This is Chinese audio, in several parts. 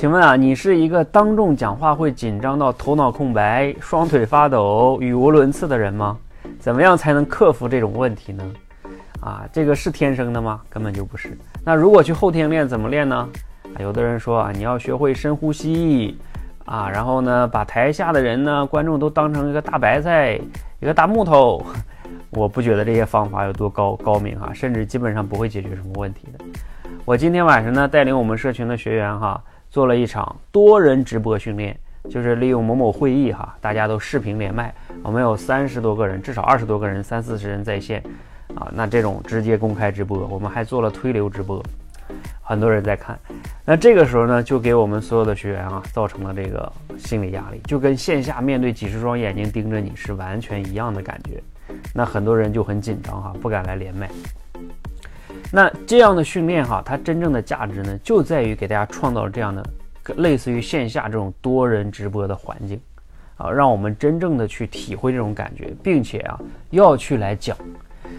请问啊，你是一个当众讲话会紧张到头脑空白、双腿发抖、语无伦次的人吗？怎么样才能克服这种问题呢？啊，这个是天生的吗？根本就不是。那如果去后天练，怎么练呢？啊，有的人说啊，你要学会深呼吸啊，然后呢，把台下的人呢、观众都当成一个大白菜、一个大木头。我不觉得这些方法有多高高明哈，甚至基本上不会解决什么问题的。我今天晚上呢，带领我们社群的学员哈，做了一场多人直播训练，就是利用某某会议哈，大家都视频连麦，我们有三十多个人，至少二十多个人，三四十人在线啊。那这种直接公开直播，我们还做了推流直播，很多人在看。那这个时候呢，就给我们所有的学员啊，造成了这个心理压力，就跟线下面对几十双眼睛盯着你是完全一样的感觉。那很多人就很紧张哈，不敢来连麦。那这样的训练哈，它真正的价值呢，就在于给大家创造这样的类似于线下这种多人直播的环境啊，让我们真正的去体会这种感觉，并且啊，要去来讲。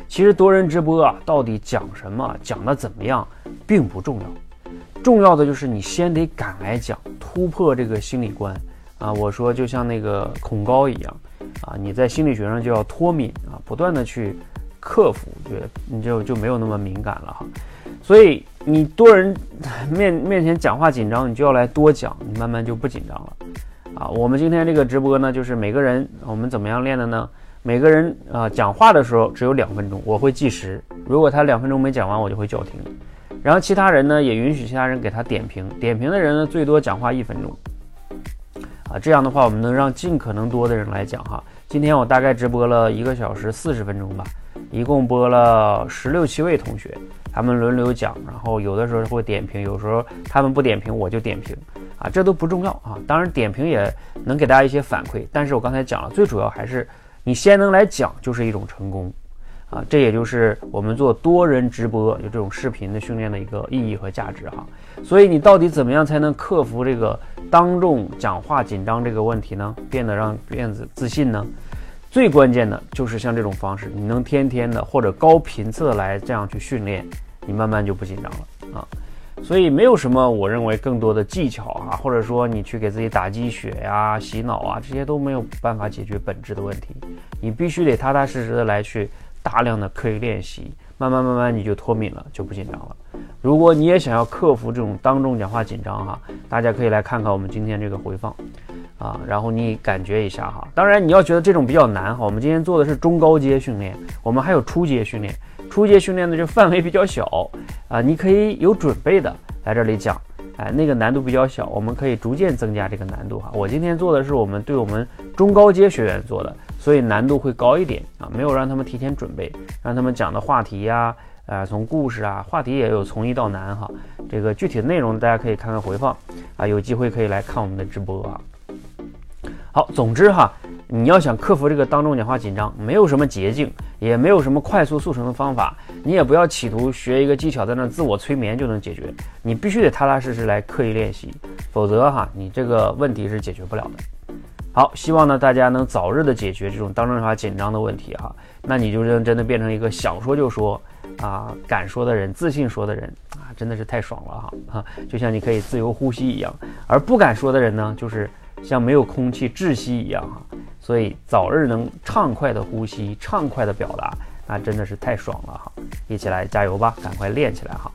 其实多人直播啊，到底讲什么，讲的怎么样，并不重要，重要的就是你先得敢来讲，突破这个心理关啊。我说就像那个恐高一样。啊，你在心理学上就要脱敏啊，不断的去克服，觉得你就就没有那么敏感了哈。所以你多人面面前讲话紧张，你就要来多讲，你慢慢就不紧张了。啊，我们今天这个直播呢，就是每个人我们怎么样练的呢？每个人啊讲话的时候只有两分钟，我会计时，如果他两分钟没讲完，我就会叫停。然后其他人呢也允许其他人给他点评，点评的人呢最多讲话一分钟。啊，这样的话我们能让尽可能多的人来讲哈。今天我大概直播了一个小时四十分钟吧，一共播了十六七位同学，他们轮流讲，然后有的时候会点评，有时候他们不点评我就点评，啊，这都不重要啊。当然点评也能给大家一些反馈，但是我刚才讲了，最主要还是你先能来讲就是一种成功。啊，这也就是我们做多人直播有这种视频的训练的一个意义和价值哈。所以你到底怎么样才能克服这个当众讲话紧张这个问题呢？变得让变得自信呢？最关键的就是像这种方式，你能天天的或者高频次的来这样去训练，你慢慢就不紧张了啊。所以没有什么我认为更多的技巧啊，或者说你去给自己打鸡血呀、洗脑啊，这些都没有办法解决本质的问题。你必须得踏踏实实的来去。大量的刻意练习，慢慢慢慢你就脱敏了，就不紧张了。如果你也想要克服这种当众讲话紧张哈，大家可以来看看我们今天这个回放啊，然后你感觉一下哈。当然你要觉得这种比较难哈，我们今天做的是中高阶训练，我们还有初阶训练。初阶训练呢就范围比较小啊，你可以有准备的来这里讲。哎，那个难度比较小，我们可以逐渐增加这个难度哈。我今天做的是我们对我们中高阶学员做的，所以难度会高一点啊，没有让他们提前准备，让他们讲的话题呀，呃，从故事啊，话题也有从易到难哈。这个具体的内容大家可以看看回放啊，有机会可以来看我们的直播啊。好，总之哈，你要想克服这个当众讲话紧张，没有什么捷径，也没有什么快速速成的方法。你也不要企图学一个技巧，在那自我催眠就能解决。你必须得踏踏实实来刻意练习，否则哈，你这个问题是解决不了的。好，希望呢大家能早日的解决这种当众讲话紧张的问题哈。那你就真真的变成一个想说就说啊，敢说的人，自信说的人啊，真的是太爽了哈啊！就像你可以自由呼吸一样，而不敢说的人呢，就是。像没有空气窒息一样哈，所以早日能畅快的呼吸，畅快的表达，那真的是太爽了哈！一起来加油吧，赶快练起来哈！